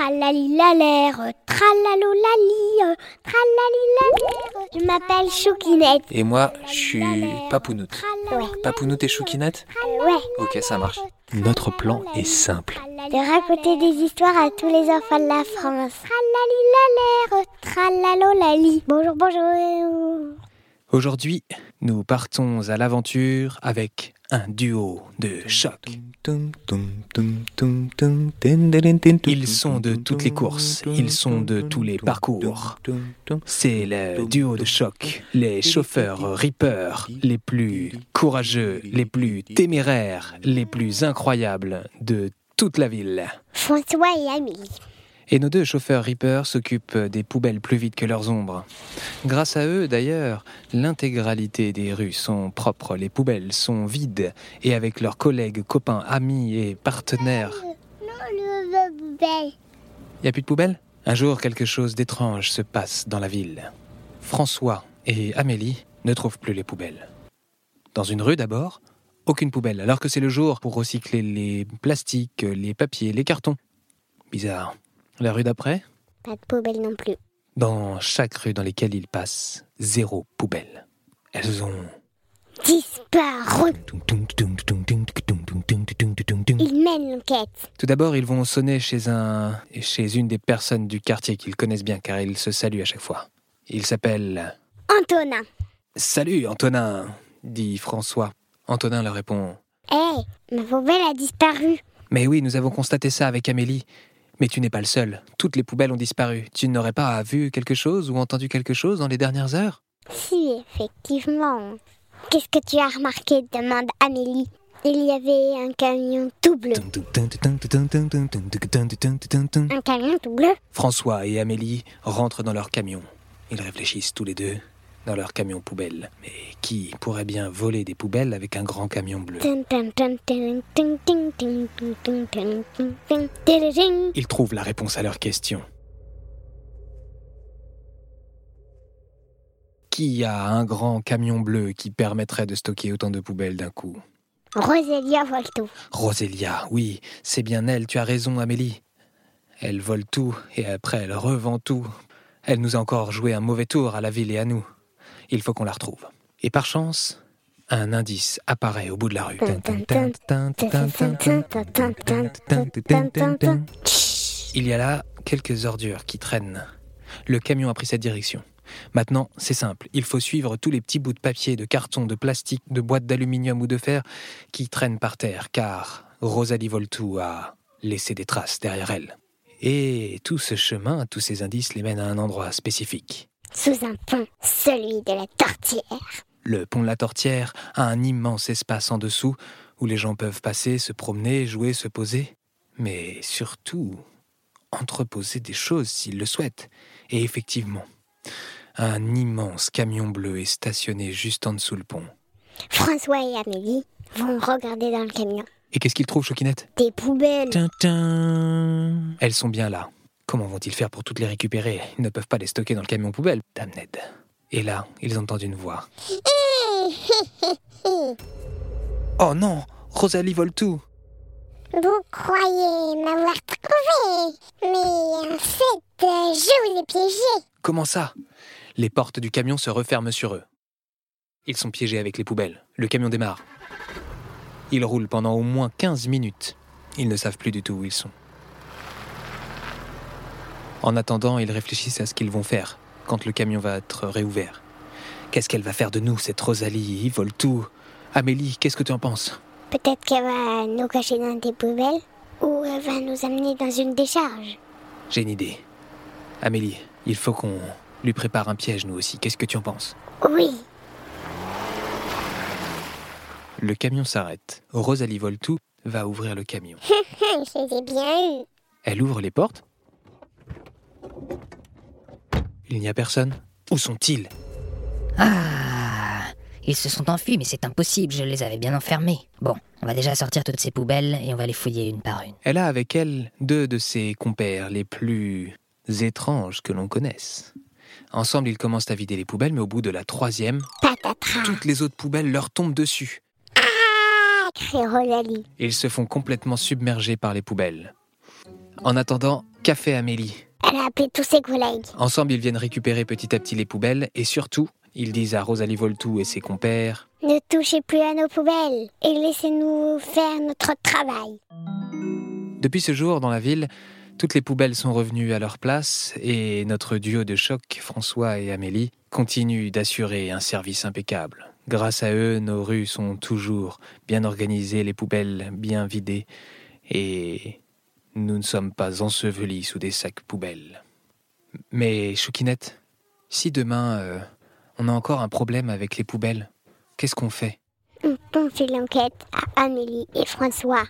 Tralali-la-l'air, tralalo-lali, tralali-la-l'air. Je m'appelle Choukinette. Et moi, je suis Papounoute. Ouais. Papounoute et Choukinette Ouais. Ok, ça marche. Notre plan est simple. De raconter des histoires à tous les enfants de la France. Tralali-la-l'air, tralalo-lali. Bonjour, bonjour. Aujourd'hui, nous partons à l'aventure avec un duo de choc. Ils sont de toutes les courses, ils sont de tous les parcours. C'est le duo de choc, les chauffeurs Reaper, les plus courageux, les plus téméraires, les plus incroyables de toute la ville. François et Amélie. Et nos deux chauffeurs Reaper s'occupent des poubelles plus vite que leurs ombres. Grâce à eux, d'ailleurs, l'intégralité des rues sont propres, les poubelles sont vides, et avec leurs collègues, copains, amis et partenaires. Non, le poubelle. Y a plus de poubelles? Un jour, quelque chose d'étrange se passe dans la ville. François et Amélie ne trouvent plus les poubelles. Dans une rue d'abord, aucune poubelle, alors que c'est le jour pour recycler les plastiques, les papiers, les cartons. Bizarre. La rue d'après Pas de poubelle non plus. Dans chaque rue dans lesquelles ils passent, zéro poubelle. Elles ont... Disparu. Ils mènent l'enquête. Tout d'abord, ils vont sonner chez un, chez une des personnes du quartier qu'ils connaissent bien, car ils se saluent à chaque fois. Il s'appelle Antonin. Salut Antonin, dit François. Antonin leur répond Hé, ma poubelle a disparu. Mais oui, nous avons constaté ça avec Amélie. Mais tu n'es pas le seul. Toutes les poubelles ont disparu. Tu n'aurais pas vu quelque chose ou entendu quelque chose dans les dernières heures? Si, effectivement. Qu'est-ce que tu as remarqué? demande Amélie. Il y avait un camion tout bleu. Un camion tout bleu? François et Amélie rentrent dans leur camion. Ils réfléchissent tous les deux dans leur camion poubelle. Mais qui pourrait bien voler des poubelles avec un grand camion bleu? Ils trouvent la réponse à leur question. Qui a un grand camion bleu qui permettrait de stocker autant de poubelles d'un coup? Rosélia vole tout. Rosélia, oui, c'est bien elle, tu as raison Amélie. Elle vole tout et après elle revend tout. Elle nous a encore joué un mauvais tour à la ville et à nous. Il faut qu'on la retrouve. Et par chance, un indice apparaît au bout de la rue. Il y a là quelques ordures qui traînent. Le camion a pris cette direction. Maintenant, c'est simple, il faut suivre tous les petits bouts de papier, de carton, de plastique, de boîtes d'aluminium ou de fer qui traînent par terre, car Rosalie Voltou a laissé des traces derrière elle. Et tout ce chemin, tous ces indices les mènent à un endroit spécifique. Sous un pont, celui de la tortière. Le pont de la Tortière a un immense espace en dessous où les gens peuvent passer, se promener, jouer, se poser, mais surtout entreposer des choses s'ils le souhaitent. Et effectivement, un immense camion bleu est stationné juste en dessous le pont. François et Amélie vont regarder dans le camion. Et qu'est-ce qu'ils trouvent, Choquinette? Des poubelles. Tintin Elles sont bien là. Comment vont-ils faire pour toutes les récupérer? Ils ne peuvent pas les stocker dans le camion poubelle. Damned. Et là, ils entendent une voix. Oh non Rosalie vole tout Vous croyez m'avoir trouvé, mais en fait, euh, je vous ai piégé. Comment ça? Les portes du camion se referment sur eux. Ils sont piégés avec les poubelles. Le camion démarre. Ils roulent pendant au moins 15 minutes. Ils ne savent plus du tout où ils sont. En attendant, ils réfléchissent à ce qu'ils vont faire quand le camion va être réouvert. Qu'est-ce qu'elle va faire de nous, cette Rosalie Ils volent tout. Amélie, qu'est-ce que tu en penses? Peut-être qu'elle va nous cacher dans des poubelles, ou elle va nous amener dans une décharge. J'ai une idée. Amélie, il faut qu'on lui prépare un piège, nous aussi. Qu'est-ce que tu en penses? Oui, Le camion s'arrête. Rosalie Voltou va ouvrir le camion. je l'ai bien eu. Elle ouvre les portes. Il n'y a personne. Où sont-ils? Ah Ils se sont enfuis, mais c'est impossible, je les avais bien enfermés. Bon, on va déjà sortir toutes ces poubelles et on va les fouiller une par une. Elle a avec elle deux de ses compères les plus étranges que l'on connaisse. Ensemble, ils commencent à vider les poubelles, mais au bout de la troisième, toutes les autres poubelles leur tombent dessus. Ah, crie Rosalie. Ils se font complètement submerger par les poubelles. En attendant, café Amélie. Elle a appelé tous ses collègues. Ensemble, ils viennent récupérer petit à petit les poubelles et surtout, ils disent à Rosalie Voltou et ses compères Ne touchez plus à nos poubelles et laissez-nous faire notre travail. Depuis ce jour, dans la ville, toutes les poubelles sont revenues à leur place et notre duo de choc, François et Amélie, continue d'assurer un service impeccable. Grâce à eux, nos rues sont toujours bien organisées, les poubelles bien vidées et nous ne sommes pas ensevelis sous des sacs poubelles. Mais Choukinette, si demain euh, on a encore un problème avec les poubelles, qu'est-ce qu'on fait? On fait l'enquête à Amélie et François.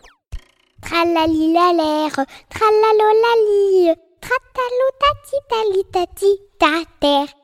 Tralali la l'air, tralalo la li, tratalo tati ta.